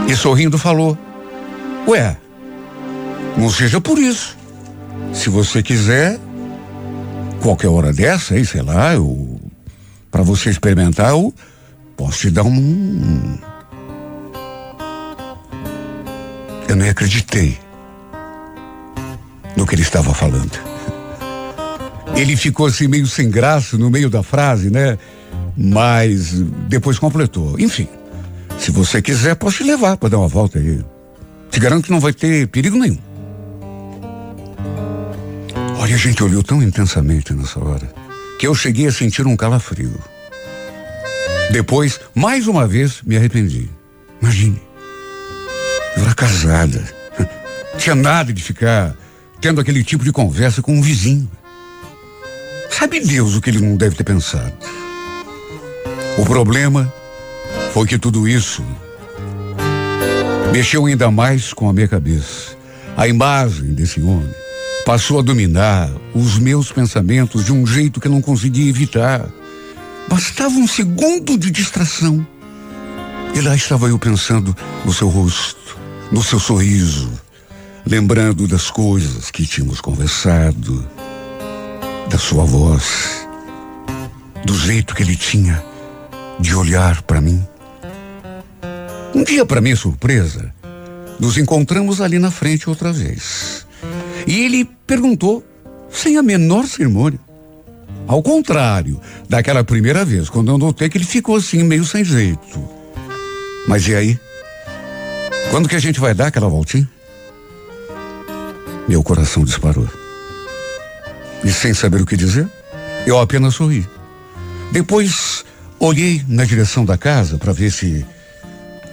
E sorrindo falou: Ué, não seja por isso. Se você quiser, qualquer hora dessa aí, sei lá, eu. para você experimentar, eu posso te dar um, Eu nem acreditei no que ele estava falando. Ele ficou assim meio sem graça no meio da frase, né? Mas depois completou. Enfim, se você quiser, posso te levar para dar uma volta aí. Te garanto que não vai ter perigo nenhum. Gente olhou tão intensamente nessa hora que eu cheguei a sentir um calafrio. Depois, mais uma vez, me arrependi. Imagine. Eu era casada. Tinha nada de ficar tendo aquele tipo de conversa com um vizinho. Sabe Deus o que ele não deve ter pensado. O problema foi que tudo isso mexeu ainda mais com a minha cabeça. A imagem desse homem passou a dominar os meus pensamentos de um jeito que eu não conseguia evitar. Bastava um segundo de distração. E lá estava eu pensando no seu rosto, no seu sorriso, lembrando das coisas que tínhamos conversado, da sua voz, do jeito que ele tinha de olhar para mim. Um dia, para minha surpresa, nos encontramos ali na frente outra vez. E ele perguntou, sem a menor cerimônia. Ao contrário daquela primeira vez, quando eu notei que ele ficou assim, meio sem jeito. Mas e aí? Quando que a gente vai dar aquela voltinha? Meu coração disparou. E sem saber o que dizer, eu apenas sorri. Depois olhei na direção da casa para ver se,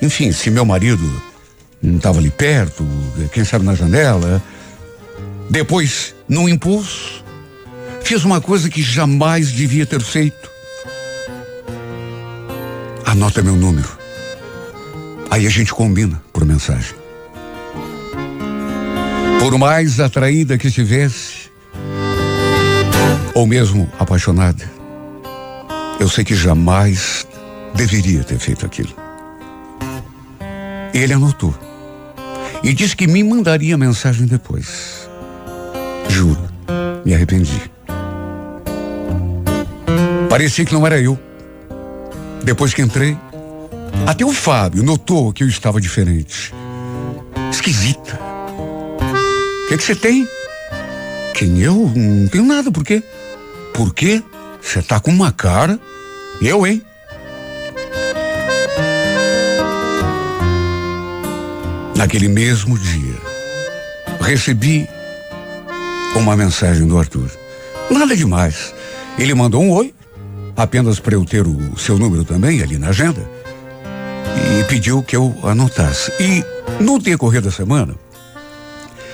enfim, se meu marido não estava ali perto, quem sabe na janela. Depois, num impulso, fiz uma coisa que jamais devia ter feito. Anota meu número. Aí a gente combina por mensagem. Por mais atraída que estivesse, ou mesmo apaixonada, eu sei que jamais deveria ter feito aquilo. Ele anotou e disse que me mandaria mensagem depois. Juro, me arrependi. Parecia que não era eu. Depois que entrei, até o Fábio notou que eu estava diferente. Esquisita. O que, que você tem? Quem eu? Não tenho nada, por quê? Por quê? Você tá com uma cara. Eu, hein? Naquele mesmo dia, recebi uma mensagem do Arthur. Nada demais. Ele mandou um oi, apenas para eu ter o seu número também ali na agenda, e pediu que eu anotasse. E no decorrer da semana,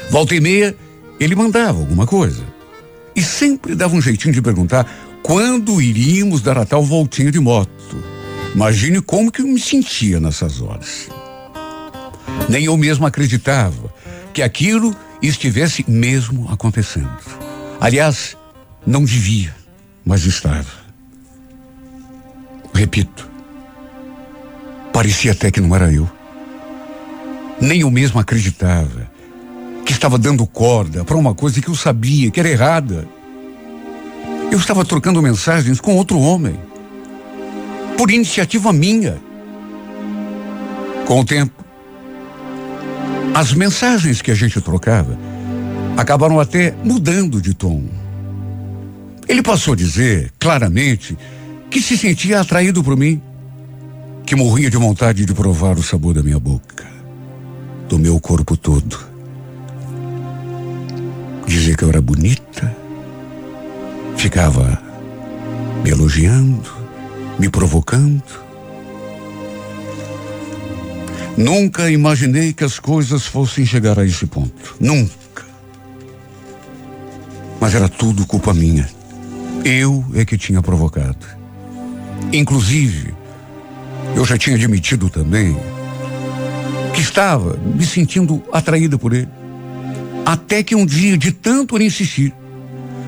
volta e meia, ele mandava alguma coisa. E sempre dava um jeitinho de perguntar quando iríamos dar a tal voltinha de moto. Imagine como que eu me sentia nessas horas. Nem eu mesmo acreditava que aquilo estivesse mesmo acontecendo. Aliás, não devia, mas estava. Repito, parecia até que não era eu. Nem eu mesmo acreditava que estava dando corda para uma coisa que eu sabia que era errada. Eu estava trocando mensagens com outro homem, por iniciativa minha. Com o tempo, as mensagens que a gente trocava acabaram até mudando de tom. Ele passou a dizer claramente que se sentia atraído por mim, que morria de vontade de provar o sabor da minha boca, do meu corpo todo. Dizia que eu era bonita, ficava me elogiando, me provocando. Nunca imaginei que as coisas fossem chegar a esse ponto. Nunca. Mas era tudo culpa minha. Eu é que tinha provocado. Inclusive, eu já tinha admitido também que estava me sentindo atraída por ele. Até que um dia, de tanto insistir,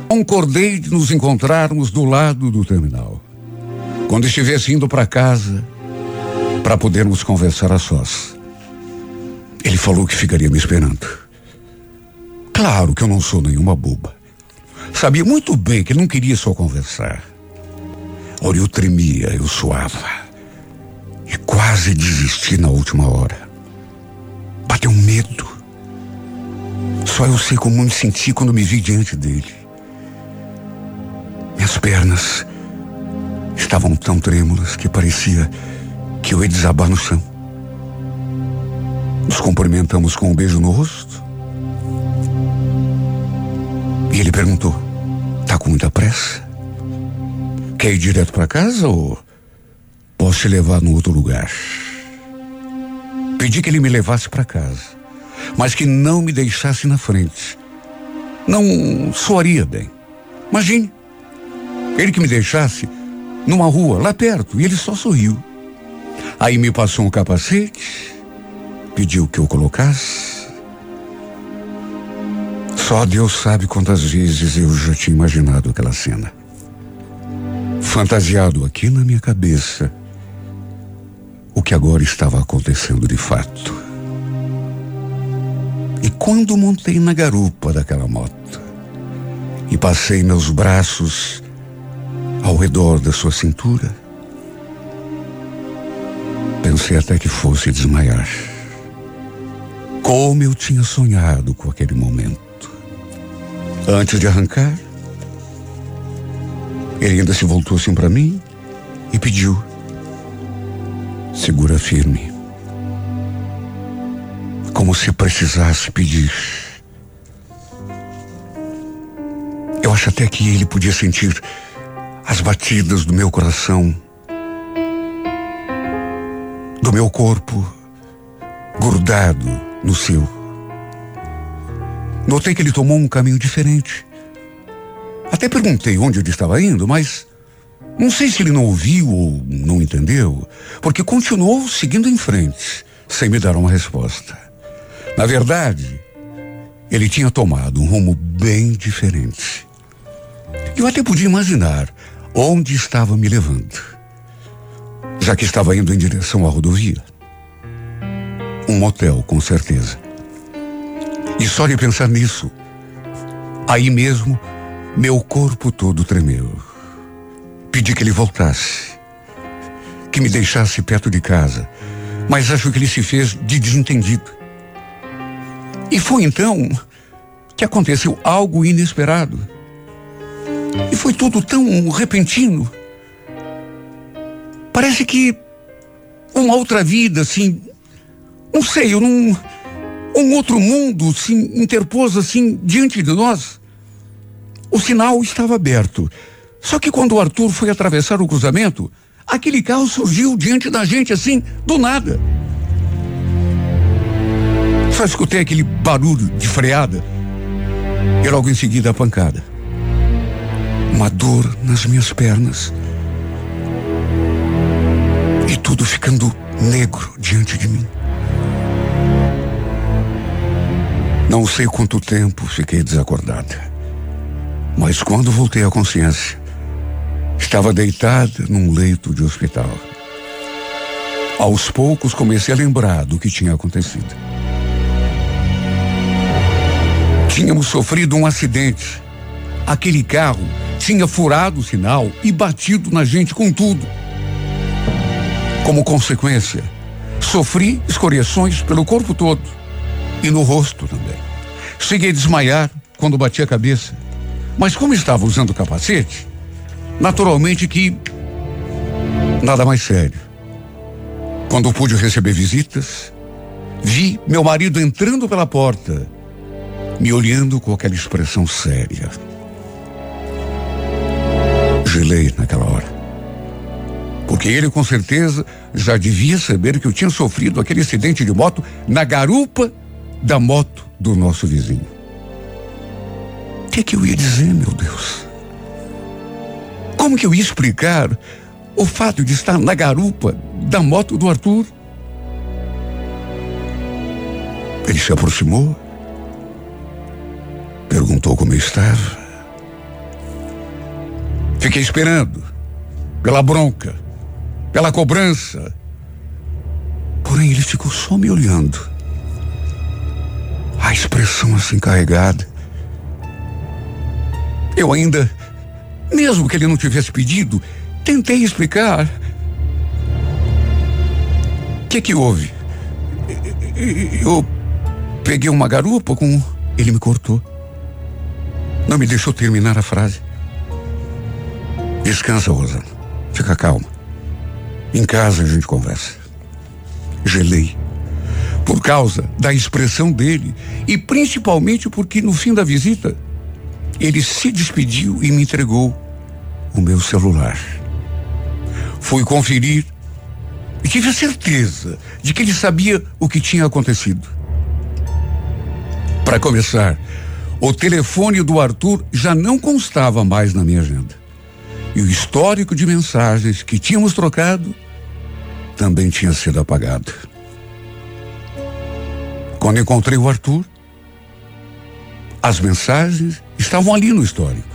concordei de nos encontrarmos do lado do terminal. Quando estivesse indo para casa, para podermos conversar a sós. Ele falou que ficaria me esperando. Claro que eu não sou nenhuma boba. Sabia muito bem que não queria só conversar. Ora, eu tremia, eu suava. E quase desisti na última hora. Bateu um medo. Só eu sei como me senti quando me vi diante dele. Minhas pernas estavam tão trêmulas que parecia que eu ia desabar no chão. Nos cumprimentamos com um beijo no rosto. E ele perguntou: Tá com muita pressa? Quer ir direto para casa ou posso te levar no outro lugar? Pedi que ele me levasse para casa, mas que não me deixasse na frente. Não soaria bem. Imagine, ele que me deixasse numa rua lá perto e ele só sorriu. Aí me passou um capacete, pediu que eu colocasse. Só Deus sabe quantas vezes eu já tinha imaginado aquela cena. Fantasiado aqui na minha cabeça o que agora estava acontecendo de fato. E quando montei na garupa daquela moto e passei meus braços ao redor da sua cintura, pensei até que fosse desmaiar. Como eu tinha sonhado com aquele momento. Antes de arrancar, ele ainda se voltou assim para mim e pediu: Segura firme. Como se precisasse pedir. Eu acho até que ele podia sentir as batidas do meu coração, do meu corpo grudado no seu. Notei que ele tomou um caminho diferente. Até perguntei onde ele estava indo, mas não sei se ele não ouviu ou não entendeu, porque continuou seguindo em frente, sem me dar uma resposta. Na verdade, ele tinha tomado um rumo bem diferente. Eu até podia imaginar onde estava me levando, já que estava indo em direção à rodovia. Um motel, com certeza. E só de pensar nisso, aí mesmo, meu corpo todo tremeu. Pedi que ele voltasse, que me deixasse perto de casa, mas acho que ele se fez de desentendido. E foi então que aconteceu algo inesperado. E foi tudo tão repentino. Parece que uma outra vida, assim, não sei, eu não, um outro mundo se interpôs assim diante de nós. O sinal estava aberto. Só que quando o Arthur foi atravessar o cruzamento, aquele carro surgiu diante da gente assim, do nada. Só escutei aquele barulho de freada e logo em seguida a pancada. Uma dor nas minhas pernas. Tudo ficando negro diante de mim. Não sei quanto tempo fiquei desacordada. Mas quando voltei à consciência, estava deitada num leito de hospital. Aos poucos comecei a lembrar do que tinha acontecido. Tínhamos sofrido um acidente. Aquele carro tinha furado o sinal e batido na gente com tudo. Como consequência, sofri escoriações pelo corpo todo e no rosto também. Cheguei a desmaiar quando bati a cabeça. Mas como estava usando capacete, naturalmente que nada mais sério. Quando pude receber visitas, vi meu marido entrando pela porta me olhando com aquela expressão séria. Gelei naquela hora. Porque ele com certeza já devia saber que eu tinha sofrido aquele acidente de moto na garupa da moto do nosso vizinho. O que, é que eu ia dizer, meu Deus? Como que eu ia explicar o fato de estar na garupa da moto do Arthur? Ele se aproximou, Perguntou como eu estava. Fiquei esperando. Pela bronca. Pela cobrança. Porém, ele ficou só me olhando. A expressão assim carregada. Eu ainda, mesmo que ele não tivesse pedido, tentei explicar. O que que houve? Eu peguei uma garupa com. Ele me cortou. Não me deixou terminar a frase. Descansa, Rosana. Fica calma. Em casa a gente conversa. Gelei. Por causa da expressão dele e principalmente porque no fim da visita ele se despediu e me entregou o meu celular. Fui conferir e tive a certeza de que ele sabia o que tinha acontecido. Para começar, o telefone do Arthur já não constava mais na minha agenda. E o histórico de mensagens que tínhamos trocado também tinha sido apagado. Quando encontrei o Arthur, as mensagens estavam ali no histórico.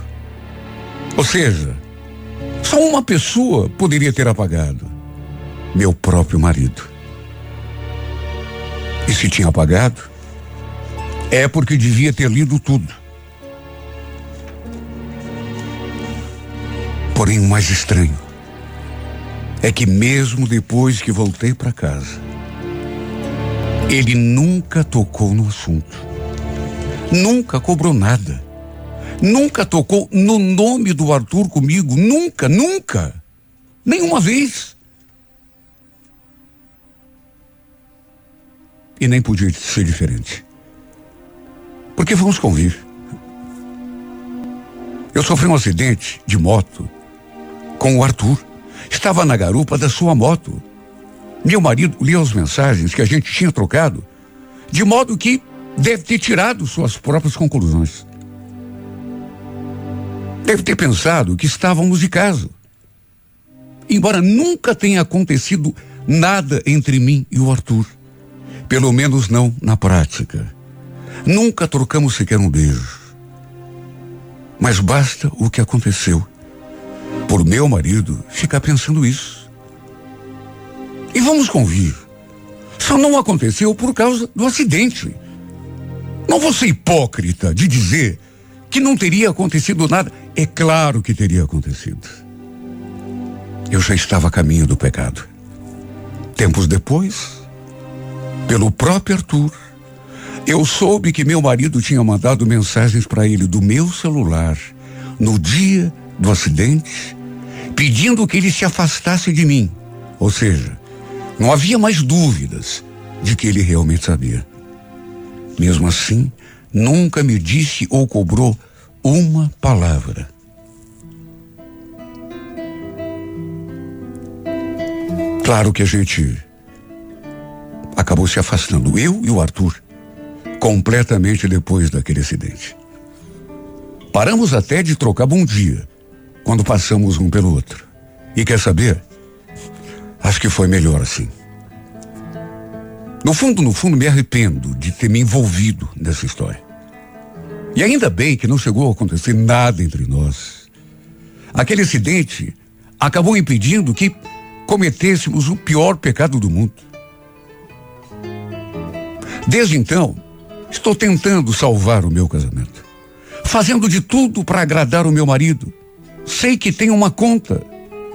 Ou seja, só uma pessoa poderia ter apagado: meu próprio marido. E se tinha apagado, é porque devia ter lido tudo. Porém, o mais estranho é que, mesmo depois que voltei para casa, ele nunca tocou no assunto. Nunca cobrou nada. Nunca tocou no nome do Arthur comigo. Nunca, nunca. Nenhuma vez. E nem podia ser diferente. Porque vamos convir. Eu sofri um acidente de moto com o Arthur. Estava na garupa da sua moto. Meu marido lia as mensagens que a gente tinha trocado, de modo que deve ter tirado suas próprias conclusões. Deve ter pensado que estávamos de caso. Embora nunca tenha acontecido nada entre mim e o Arthur. Pelo menos não na prática. Nunca trocamos sequer um beijo. Mas basta o que aconteceu por meu marido ficar pensando isso. E vamos convir. Só não aconteceu por causa do acidente. Não vou ser hipócrita de dizer que não teria acontecido nada. É claro que teria acontecido. Eu já estava a caminho do pecado. Tempos depois, pelo próprio Arthur, Eu soube que meu marido tinha mandado mensagens para ele do meu celular no dia do acidente, pedindo que ele se afastasse de mim. Ou seja, não havia mais dúvidas de que ele realmente sabia. Mesmo assim, nunca me disse ou cobrou uma palavra. Claro que a gente acabou se afastando, eu e o Arthur, completamente depois daquele acidente. Paramos até de trocar bom dia quando passamos um pelo outro. E quer saber? Acho que foi melhor assim. No fundo, no fundo, me arrependo de ter me envolvido nessa história. E ainda bem que não chegou a acontecer nada entre nós. Aquele acidente acabou impedindo que cometêssemos o pior pecado do mundo. Desde então, estou tentando salvar o meu casamento, fazendo de tudo para agradar o meu marido. Sei que tenho uma conta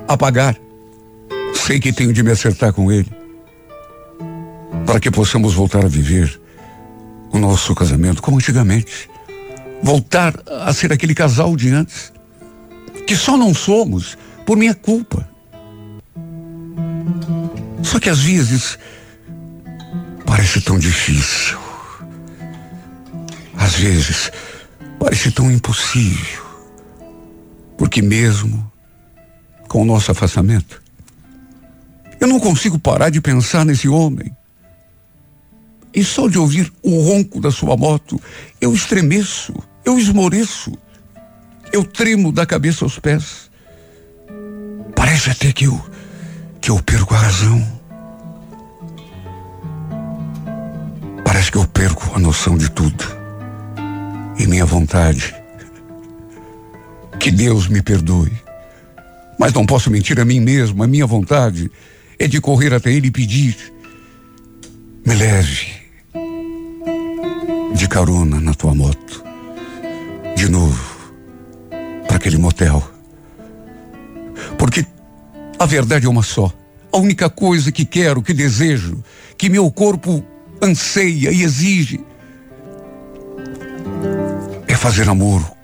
a pagar, sei que tenho de me acertar com ele, para que possamos voltar a viver o nosso casamento como antigamente, voltar a ser aquele casal de antes, que só não somos por minha culpa. Só que às vezes parece tão difícil. Às vezes parece tão impossível. Porque mesmo com o nosso afastamento, eu não consigo parar de pensar nesse homem. E só de ouvir o ronco da sua moto, eu estremeço, eu esmoreço, eu tremo da cabeça aos pés. Parece até que eu, que eu perco a razão. Parece que eu perco a noção de tudo. E minha vontade. Que Deus me perdoe. Mas não posso mentir a mim mesmo. A minha vontade é de correr até Ele e pedir: me leve de carona na tua moto. De novo, para aquele motel. Porque a verdade é uma só. A única coisa que quero, que desejo, que meu corpo anseia e exige é fazer amor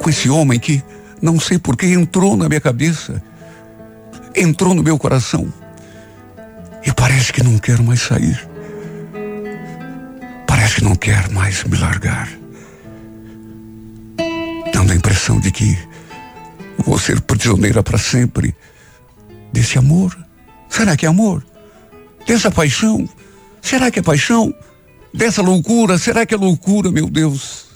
com esse homem que não sei por que entrou na minha cabeça, entrou no meu coração e parece que não quero mais sair. Parece que não quer mais me largar. Dando a impressão de que vou ser prisioneira para sempre desse amor. Será que é amor? Dessa paixão? Será que é paixão? Dessa loucura? Será que é loucura, meu Deus?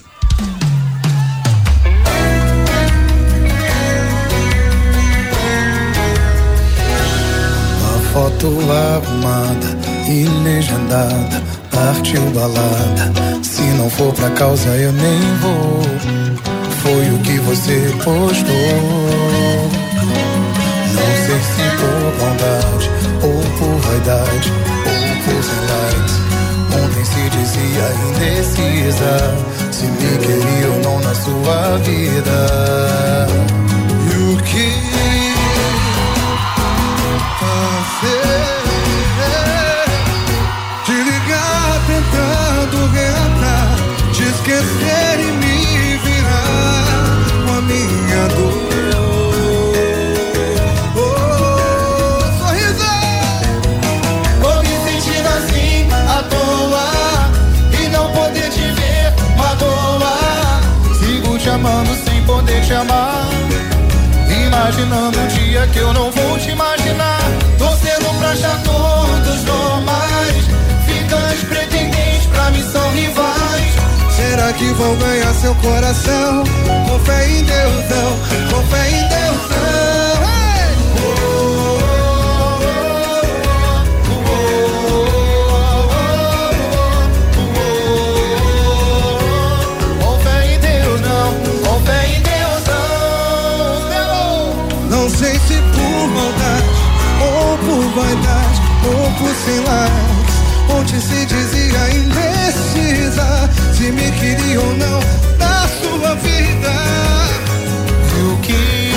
Foto arrumada e legendada, partiu balada. Se não for pra causa, eu nem vou. Foi o que você postou. Não sei se por bondade ou por vaidade Ontem se dizia indecisa Se me queria ou não na sua vida E o que Te ligar tentando reatar Te esquecer e me virar com a minha dor amando sem poder te amar. Imaginando o dia que eu não vou te imaginar. Achar todos normais. Ficando pretendentes pra mim são rivais. Será que vão ganhar seu coração? Com fé em Deus, não. Com fé em Deus, não. vaidade ou por. Onde se dizia indecisa se me queria ou não na sua vida. e o que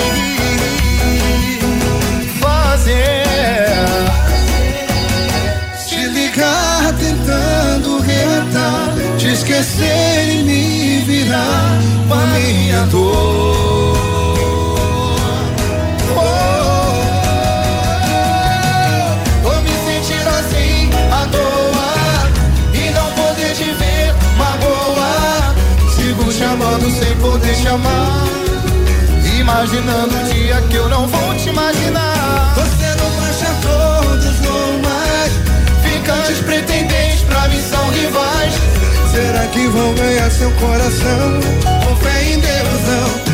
fazer te ligar tentando reatar, te esquecer e me virar para minha dor. Sem poder te amar. Imaginando o dia que eu não vou te imaginar. Torcendo pra achar todos normais. Ficantes pretendentes pra mim são rivais. Será que vão ganhar seu coração? Com fé em Deus, não.